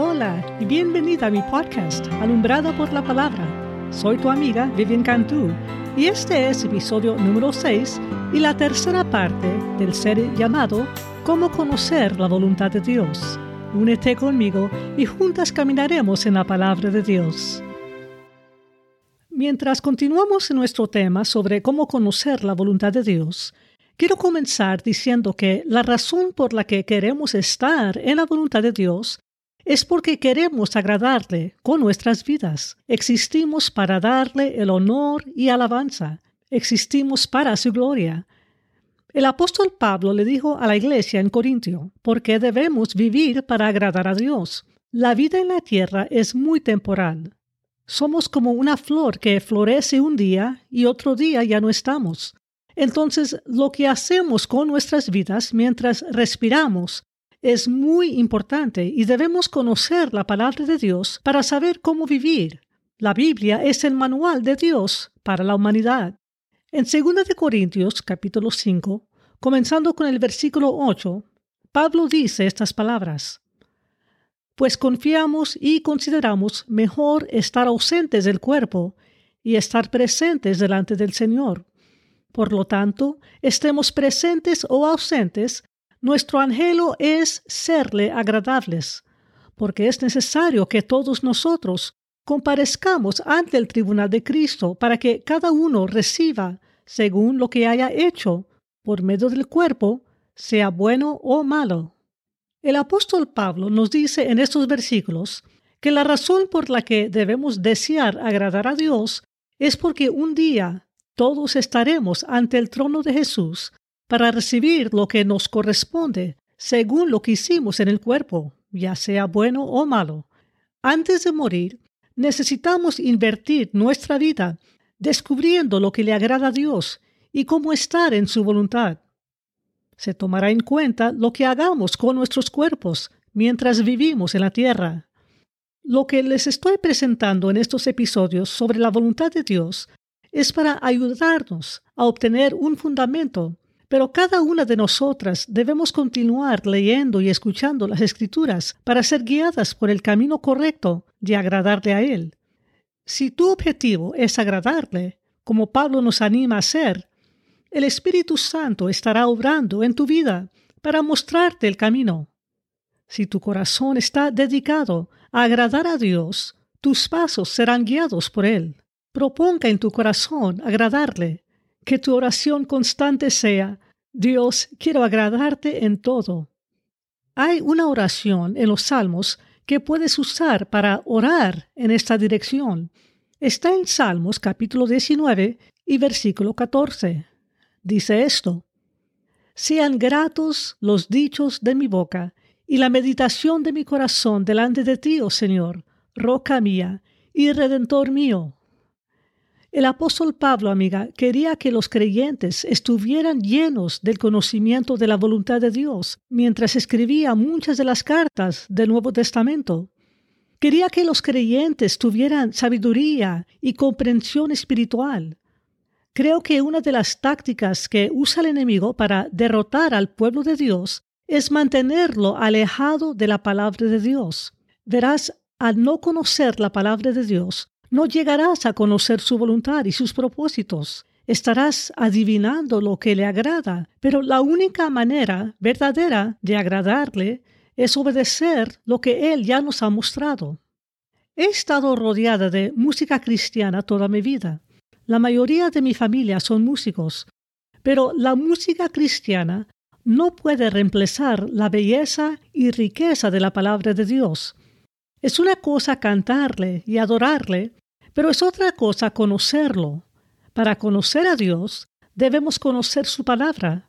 Hola y bienvenida a mi podcast, Alumbrada por la Palabra. Soy tu amiga Vivian Cantú y este es episodio número 6 y la tercera parte del ser llamado Cómo conocer la voluntad de Dios. Únete conmigo y juntas caminaremos en la palabra de Dios. Mientras continuamos en nuestro tema sobre cómo conocer la voluntad de Dios, quiero comenzar diciendo que la razón por la que queremos estar en la voluntad de Dios es porque queremos agradarle con nuestras vidas. Existimos para darle el honor y alabanza. Existimos para su gloria. El apóstol Pablo le dijo a la iglesia en Corintio, ¿por qué debemos vivir para agradar a Dios? La vida en la tierra es muy temporal. Somos como una flor que florece un día y otro día ya no estamos. Entonces, lo que hacemos con nuestras vidas mientras respiramos es muy importante y debemos conocer la palabra de Dios para saber cómo vivir. La Biblia es el manual de Dios para la humanidad. En 2 de Corintios capítulo 5, comenzando con el versículo 8, Pablo dice estas palabras: Pues confiamos y consideramos mejor estar ausentes del cuerpo y estar presentes delante del Señor. Por lo tanto, estemos presentes o ausentes, nuestro anhelo es serle agradables, porque es necesario que todos nosotros comparezcamos ante el tribunal de Cristo para que cada uno reciba según lo que haya hecho por medio del cuerpo, sea bueno o malo. El apóstol Pablo nos dice en estos versículos que la razón por la que debemos desear agradar a Dios es porque un día todos estaremos ante el trono de Jesús para recibir lo que nos corresponde según lo que hicimos en el cuerpo, ya sea bueno o malo. Antes de morir, necesitamos invertir nuestra vida descubriendo lo que le agrada a Dios y cómo estar en su voluntad. Se tomará en cuenta lo que hagamos con nuestros cuerpos mientras vivimos en la tierra. Lo que les estoy presentando en estos episodios sobre la voluntad de Dios es para ayudarnos a obtener un fundamento pero cada una de nosotras debemos continuar leyendo y escuchando las escrituras para ser guiadas por el camino correcto de agradarle a Él. Si tu objetivo es agradarle, como Pablo nos anima a hacer, el Espíritu Santo estará obrando en tu vida para mostrarte el camino. Si tu corazón está dedicado a agradar a Dios, tus pasos serán guiados por Él. Proponga en tu corazón agradarle que tu oración constante sea, Dios, quiero agradarte en todo. Hay una oración en los Salmos que puedes usar para orar en esta dirección. Está en Salmos capítulo 19 y versículo 14. Dice esto, Sean gratos los dichos de mi boca y la meditación de mi corazón delante de ti, oh Señor, roca mía y redentor mío. El apóstol Pablo, amiga, quería que los creyentes estuvieran llenos del conocimiento de la voluntad de Dios mientras escribía muchas de las cartas del Nuevo Testamento. Quería que los creyentes tuvieran sabiduría y comprensión espiritual. Creo que una de las tácticas que usa el enemigo para derrotar al pueblo de Dios es mantenerlo alejado de la palabra de Dios. Verás, al no conocer la palabra de Dios, no llegarás a conocer su voluntad y sus propósitos. Estarás adivinando lo que le agrada, pero la única manera verdadera de agradarle es obedecer lo que Él ya nos ha mostrado. He estado rodeada de música cristiana toda mi vida. La mayoría de mi familia son músicos, pero la música cristiana no puede reemplazar la belleza y riqueza de la palabra de Dios. Es una cosa cantarle y adorarle, pero es otra cosa conocerlo. Para conocer a Dios, debemos conocer su palabra.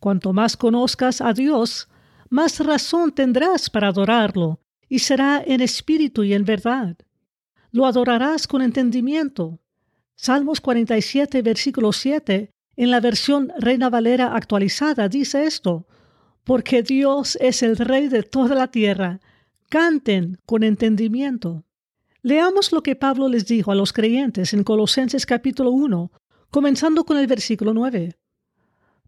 Cuanto más conozcas a Dios, más razón tendrás para adorarlo, y será en espíritu y en verdad. Lo adorarás con entendimiento. Salmos 47, versículo 7, en la versión Reina Valera actualizada, dice esto, porque Dios es el Rey de toda la tierra. Canten con entendimiento. Leamos lo que Pablo les dijo a los creyentes en Colosenses capítulo 1, comenzando con el versículo 9.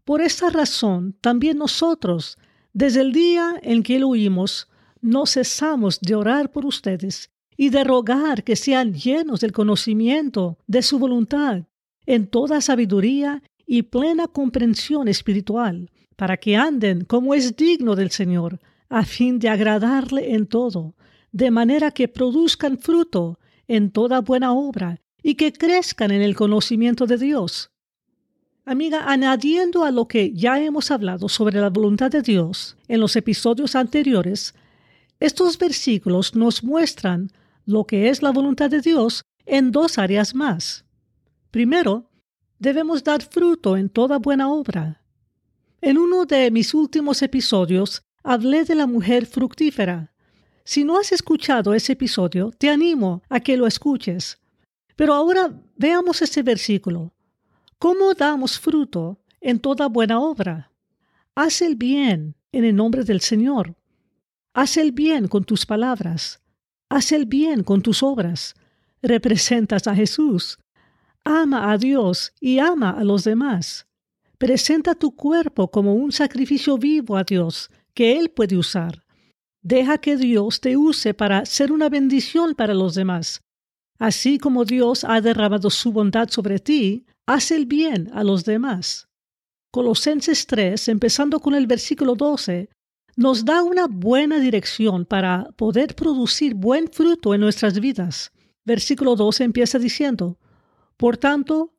Por esta razón, también nosotros, desde el día en que lo oímos, no cesamos de orar por ustedes y de rogar que sean llenos del conocimiento de su voluntad, en toda sabiduría y plena comprensión espiritual, para que anden como es digno del Señor, a fin de agradarle en todo, de manera que produzcan fruto en toda buena obra y que crezcan en el conocimiento de Dios. Amiga, añadiendo a lo que ya hemos hablado sobre la voluntad de Dios en los episodios anteriores, estos versículos nos muestran lo que es la voluntad de Dios en dos áreas más. Primero, debemos dar fruto en toda buena obra. En uno de mis últimos episodios hablé de la mujer fructífera. Si no has escuchado ese episodio, te animo a que lo escuches. Pero ahora veamos ese versículo. ¿Cómo damos fruto en toda buena obra? Haz el bien en el nombre del Señor. Haz el bien con tus palabras. Haz el bien con tus obras. Representas a Jesús. Ama a Dios y ama a los demás. Presenta tu cuerpo como un sacrificio vivo a Dios que Él puede usar. Deja que Dios te use para ser una bendición para los demás. Así como Dios ha derramado su bondad sobre ti, haz el bien a los demás. Colosenses 3, empezando con el versículo 12, nos da una buena dirección para poder producir buen fruto en nuestras vidas. Versículo 12 empieza diciendo, por tanto,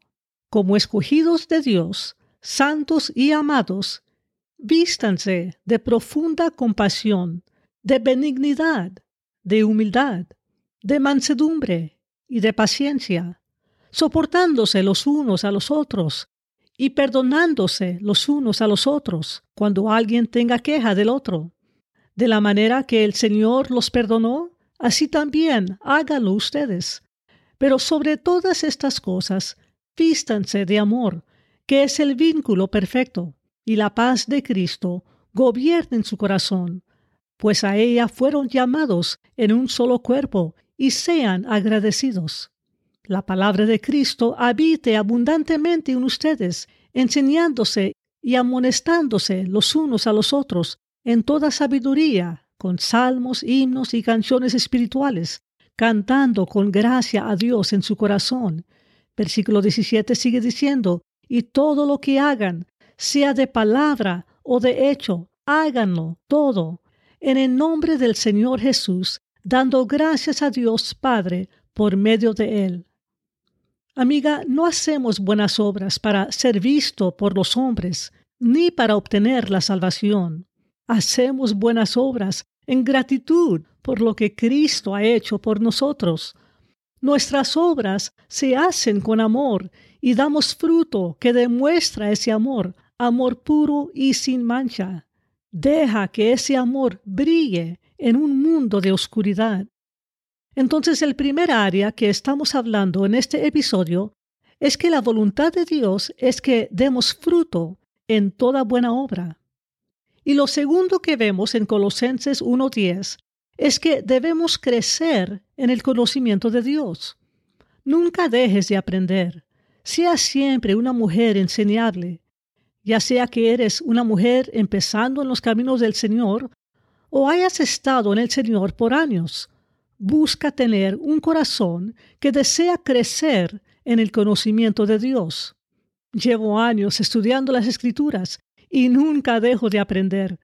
como escogidos de Dios, santos y amados, vístanse de profunda compasión, de benignidad, de humildad, de mansedumbre y de paciencia, soportándose los unos a los otros y perdonándose los unos a los otros cuando alguien tenga queja del otro. De la manera que el Señor los perdonó, así también háganlo ustedes. Pero sobre todas estas cosas, vístanse de amor, que es el vínculo perfecto, y la paz de Cristo gobierne en su corazón, pues a ella fueron llamados en un solo cuerpo, y sean agradecidos. La palabra de Cristo habite abundantemente en ustedes, enseñándose y amonestándose los unos a los otros en toda sabiduría, con salmos, himnos y canciones espirituales, cantando con gracia a Dios en su corazón. Versículo 17 sigue diciendo, y todo lo que hagan, sea de palabra o de hecho, háganlo todo en el nombre del Señor Jesús, dando gracias a Dios Padre por medio de él. Amiga, no hacemos buenas obras para ser visto por los hombres, ni para obtener la salvación. Hacemos buenas obras en gratitud por lo que Cristo ha hecho por nosotros. Nuestras obras se hacen con amor y damos fruto que demuestra ese amor, amor puro y sin mancha. Deja que ese amor brille en un mundo de oscuridad. Entonces el primer área que estamos hablando en este episodio es que la voluntad de Dios es que demos fruto en toda buena obra. Y lo segundo que vemos en Colosenses 1.10 es que debemos crecer en el conocimiento de Dios. Nunca dejes de aprender. Sea siempre una mujer enseñable, ya sea que eres una mujer empezando en los caminos del Señor o hayas estado en el Señor por años. Busca tener un corazón que desea crecer en el conocimiento de Dios. Llevo años estudiando las Escrituras y nunca dejo de aprender.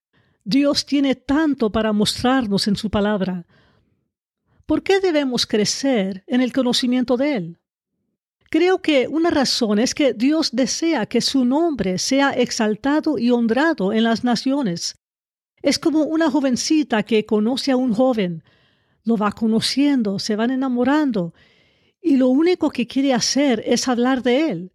Dios tiene tanto para mostrarnos en su palabra. ¿Por qué debemos crecer en el conocimiento de Él? Creo que una razón es que Dios desea que su nombre sea exaltado y honrado en las naciones. Es como una jovencita que conoce a un joven, lo va conociendo, se van enamorando, y lo único que quiere hacer es hablar de él.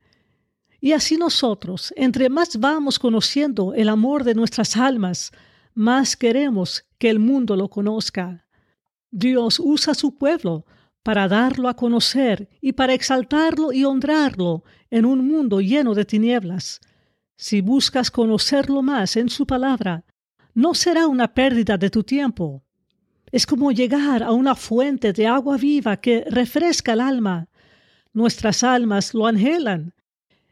Y así nosotros, entre más vamos conociendo el amor de nuestras almas, más queremos que el mundo lo conozca. Dios usa su pueblo para darlo a conocer y para exaltarlo y honrarlo en un mundo lleno de tinieblas. Si buscas conocerlo más en su palabra, no será una pérdida de tu tiempo. Es como llegar a una fuente de agua viva que refresca el alma. Nuestras almas lo anhelan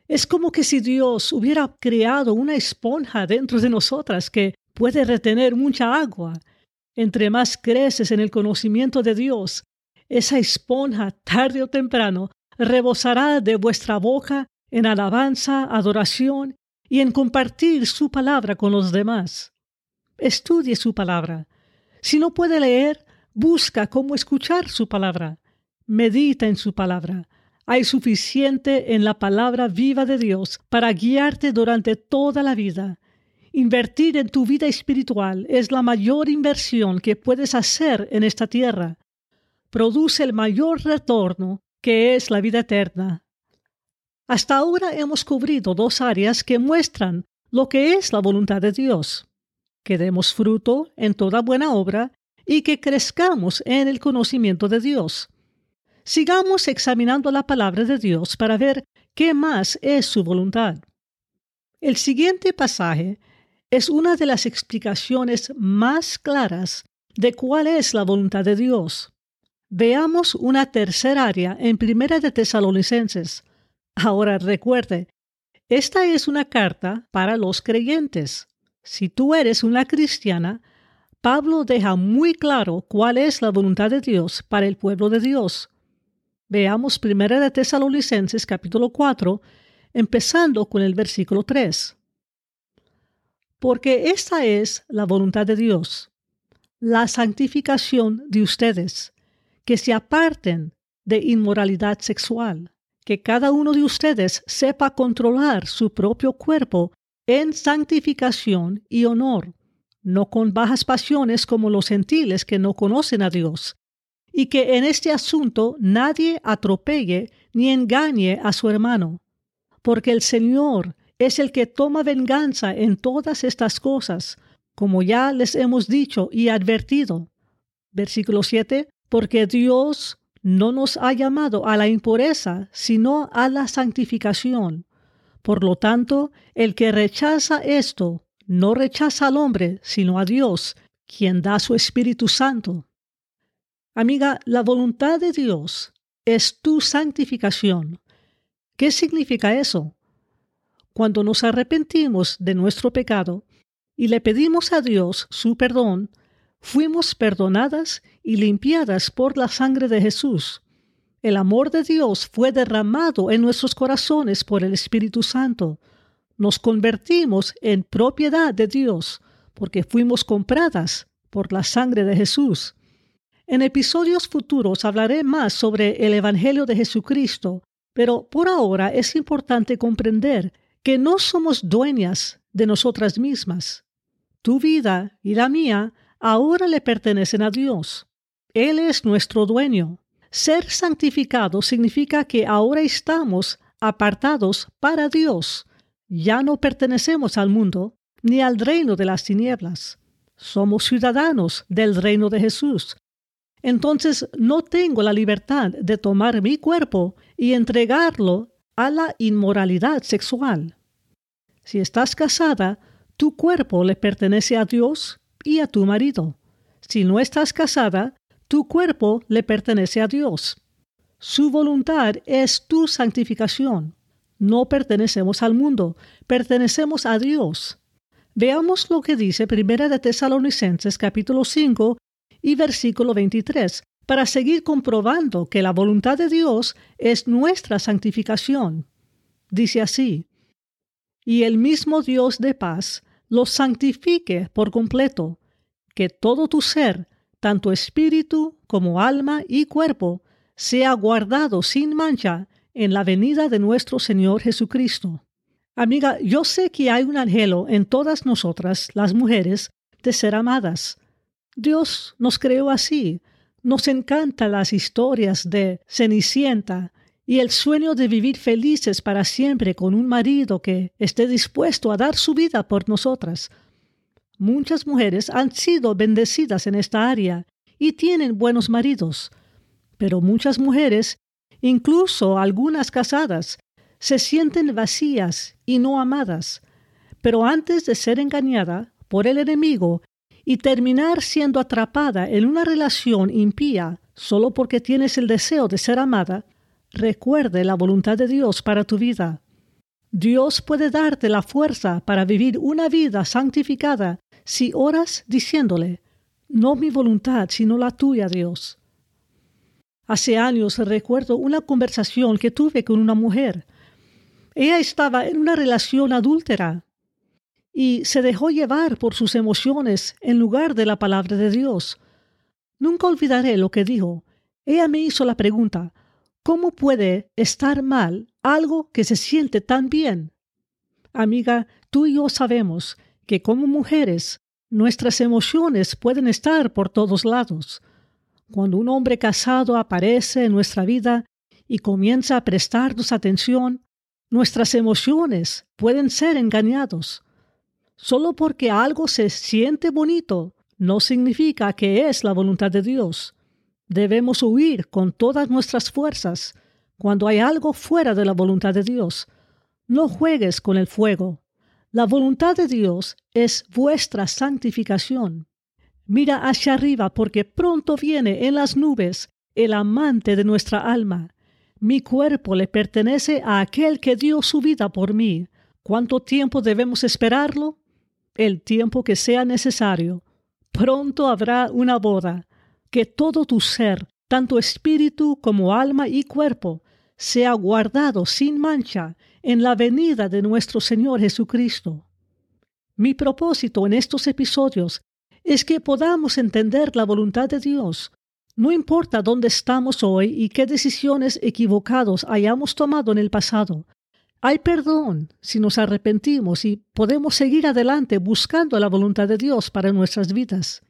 es como que si Dios hubiera creado una esponja dentro de nosotras que puede retener mucha agua. Entre más creces en el conocimiento de Dios, esa esponja tarde o temprano rebosará de vuestra boca en alabanza, adoración y en compartir su palabra con los demás. Estudie su palabra. Si no puede leer, busca cómo escuchar su palabra. Medita en su palabra. Hay suficiente en la palabra viva de Dios para guiarte durante toda la vida. Invertir en tu vida espiritual es la mayor inversión que puedes hacer en esta tierra. Produce el mayor retorno que es la vida eterna. Hasta ahora hemos cubrido dos áreas que muestran lo que es la voluntad de Dios. Que demos fruto en toda buena obra y que crezcamos en el conocimiento de Dios. Sigamos examinando la palabra de Dios para ver qué más es su voluntad. El siguiente pasaje es una de las explicaciones más claras de cuál es la voluntad de Dios. Veamos una tercera área en Primera de Tesalonicenses, Ahora recuerde, esta es una carta para los creyentes. Si tú eres una cristiana, Pablo deja muy claro cuál es la voluntad de Dios para el pueblo de Dios. Veamos 1 de Tesalonicenses capítulo 4, empezando con el versículo 3. Porque esta es la voluntad de Dios, la santificación de ustedes, que se aparten de inmoralidad sexual que cada uno de ustedes sepa controlar su propio cuerpo en santificación y honor, no con bajas pasiones como los gentiles que no conocen a Dios, y que en este asunto nadie atropelle ni engañe a su hermano, porque el Señor es el que toma venganza en todas estas cosas, como ya les hemos dicho y advertido. Versículo 7. Porque Dios no nos ha llamado a la impureza, sino a la santificación. Por lo tanto, el que rechaza esto, no rechaza al hombre, sino a Dios, quien da su Espíritu Santo. Amiga, la voluntad de Dios es tu santificación. ¿Qué significa eso? Cuando nos arrepentimos de nuestro pecado y le pedimos a Dios su perdón, fuimos perdonadas y limpiadas por la sangre de Jesús. El amor de Dios fue derramado en nuestros corazones por el Espíritu Santo. Nos convertimos en propiedad de Dios porque fuimos compradas por la sangre de Jesús. En episodios futuros hablaré más sobre el Evangelio de Jesucristo, pero por ahora es importante comprender que no somos dueñas de nosotras mismas. Tu vida y la mía ahora le pertenecen a Dios. Él es nuestro dueño. Ser santificado significa que ahora estamos apartados para Dios. Ya no pertenecemos al mundo ni al reino de las tinieblas. Somos ciudadanos del reino de Jesús. Entonces no tengo la libertad de tomar mi cuerpo y entregarlo a la inmoralidad sexual. Si estás casada, tu cuerpo le pertenece a Dios y a tu marido. Si no estás casada, tu cuerpo le pertenece a Dios. Su voluntad es tu santificación. No pertenecemos al mundo, pertenecemos a Dios. Veamos lo que dice Primera de Tesalonicenses capítulo 5 y versículo 23 para seguir comprobando que la voluntad de Dios es nuestra santificación. Dice así, y el mismo Dios de paz los santifique por completo, que todo tu ser, tanto espíritu como alma y cuerpo, sea guardado sin mancha en la venida de nuestro Señor Jesucristo. Amiga, yo sé que hay un anhelo en todas nosotras, las mujeres, de ser amadas. Dios nos creó así. Nos encantan las historias de Cenicienta, y el sueño de vivir felices para siempre con un marido que esté dispuesto a dar su vida por nosotras. Muchas mujeres han sido bendecidas en esta área y tienen buenos maridos, pero muchas mujeres, incluso algunas casadas, se sienten vacías y no amadas. Pero antes de ser engañada por el enemigo y terminar siendo atrapada en una relación impía solo porque tienes el deseo de ser amada, Recuerde la voluntad de Dios para tu vida. Dios puede darte la fuerza para vivir una vida santificada si oras diciéndole, No mi voluntad, sino la tuya, Dios. Hace años recuerdo una conversación que tuve con una mujer. Ella estaba en una relación adúltera y se dejó llevar por sus emociones en lugar de la palabra de Dios. Nunca olvidaré lo que dijo. Ella me hizo la pregunta, ¿cómo puede estar mal algo que se siente tan bien? Amiga, tú y yo sabemos que como mujeres nuestras emociones pueden estar por todos lados. Cuando un hombre casado aparece en nuestra vida y comienza a prestarnos atención, nuestras emociones pueden ser engañados. Solo porque algo se siente bonito no significa que es la voluntad de Dios. Debemos huir con todas nuestras fuerzas cuando hay algo fuera de la voluntad de Dios. No juegues con el fuego. La voluntad de Dios es vuestra santificación. Mira hacia arriba porque pronto viene en las nubes el amante de nuestra alma. Mi cuerpo le pertenece a aquel que dio su vida por mí. ¿Cuánto tiempo debemos esperarlo? El tiempo que sea necesario. Pronto habrá una boda. Que todo tu ser, tanto espíritu como alma y cuerpo, sea guardado sin mancha en la venida de nuestro Señor Jesucristo. Mi propósito en estos episodios es que podamos entender la voluntad de Dios. No importa dónde estamos hoy y qué decisiones equivocados hayamos tomado en el pasado. Hay perdón si nos arrepentimos y podemos seguir adelante buscando la voluntad de Dios para nuestras vidas.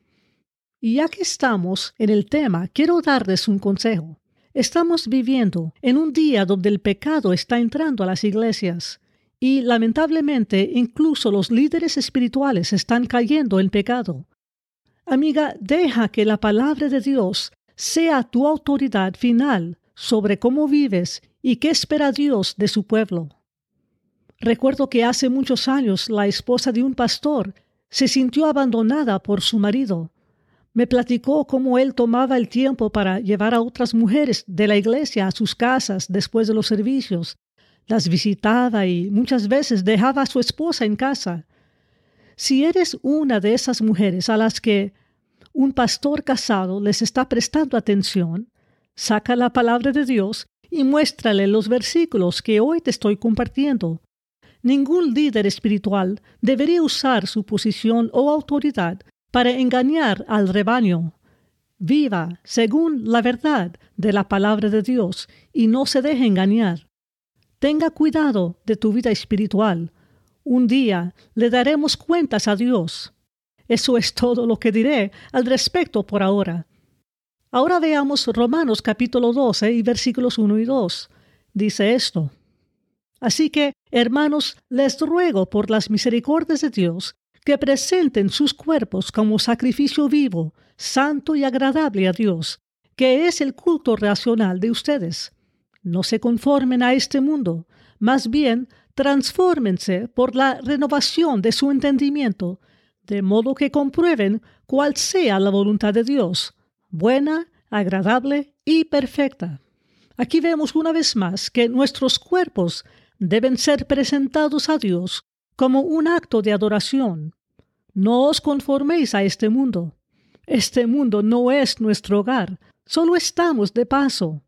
Y ya que estamos en el tema, quiero darles un consejo. Estamos viviendo en un día donde el pecado está entrando a las iglesias y lamentablemente incluso los líderes espirituales están cayendo en pecado. Amiga, deja que la palabra de Dios sea tu autoridad final sobre cómo vives y qué espera Dios de su pueblo. Recuerdo que hace muchos años la esposa de un pastor se sintió abandonada por su marido. Me platicó cómo él tomaba el tiempo para llevar a otras mujeres de la iglesia a sus casas después de los servicios, las visitaba y muchas veces dejaba a su esposa en casa. Si eres una de esas mujeres a las que un pastor casado les está prestando atención, saca la palabra de Dios y muéstrale los versículos que hoy te estoy compartiendo. Ningún líder espiritual debería usar su posición o autoridad para engañar al rebaño. Viva según la verdad de la palabra de Dios y no se deje engañar. Tenga cuidado de tu vida espiritual. Un día le daremos cuentas a Dios. Eso es todo lo que diré al respecto por ahora. Ahora veamos Romanos capítulo 12 y versículos 1 y 2. Dice esto. Así que, hermanos, les ruego por las misericordias de Dios que presenten sus cuerpos como sacrificio vivo, santo y agradable a Dios, que es el culto racional de ustedes. No se conformen a este mundo, más bien transfórmense por la renovación de su entendimiento, de modo que comprueben cuál sea la voluntad de Dios, buena, agradable y perfecta. Aquí vemos una vez más que nuestros cuerpos deben ser presentados a Dios como un acto de adoración. No os conforméis a este mundo. Este mundo no es nuestro hogar, solo estamos de paso.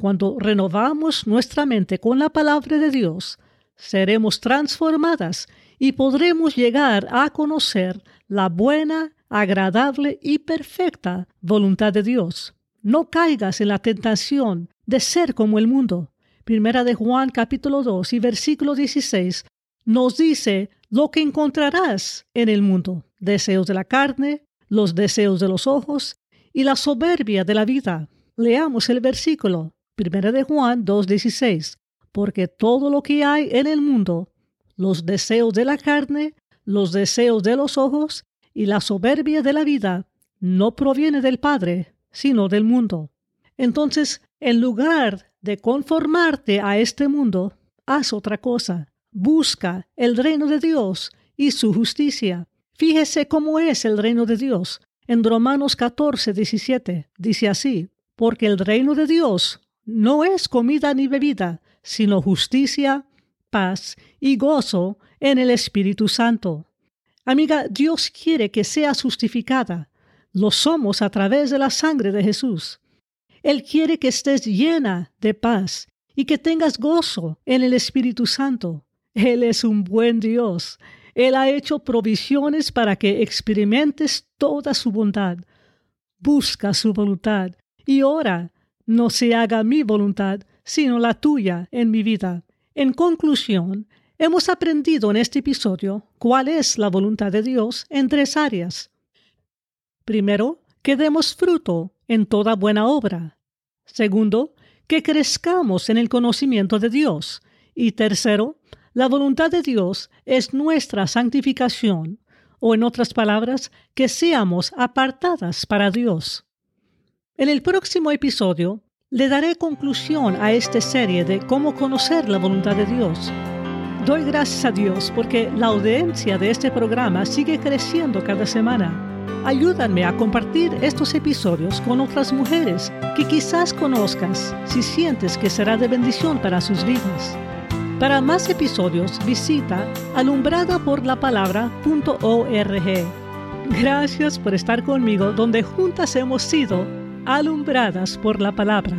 Cuando renovamos nuestra mente con la palabra de Dios, seremos transformadas y podremos llegar a conocer la buena, agradable y perfecta voluntad de Dios. No caigas en la tentación de ser como el mundo. Primera de Juan capítulo 2 y versículo 16 nos dice lo que encontrarás en el mundo, deseos de la carne, los deseos de los ojos y la soberbia de la vida. Leamos el versículo. Primera de Juan 2.16. Porque todo lo que hay en el mundo, los deseos de la carne, los deseos de los ojos y la soberbia de la vida, no proviene del Padre, sino del mundo. Entonces, en lugar de conformarte a este mundo, haz otra cosa. Busca el reino de Dios y su justicia. Fíjese cómo es el reino de Dios. En Romanos 14, 17 dice así, porque el reino de Dios no es comida ni bebida, sino justicia, paz y gozo en el Espíritu Santo. Amiga, Dios quiere que seas justificada. Lo somos a través de la sangre de Jesús. Él quiere que estés llena de paz y que tengas gozo en el Espíritu Santo. Él es un buen Dios. Él ha hecho provisiones para que experimentes toda su bondad. Busca su voluntad y ora, no se haga mi voluntad, sino la tuya en mi vida. En conclusión, hemos aprendido en este episodio cuál es la voluntad de Dios en tres áreas. Primero, que demos fruto en toda buena obra. Segundo, que crezcamos en el conocimiento de Dios. Y tercero, la voluntad de Dios es nuestra santificación, o en otras palabras, que seamos apartadas para Dios. En el próximo episodio le daré conclusión a esta serie de cómo conocer la voluntad de Dios. Doy gracias a Dios porque la audiencia de este programa sigue creciendo cada semana. Ayúdanme a compartir estos episodios con otras mujeres que quizás conozcas si sientes que será de bendición para sus vidas. Para más episodios visita alumbradaporlapalabra.org. Gracias por estar conmigo donde juntas hemos sido alumbradas por la palabra.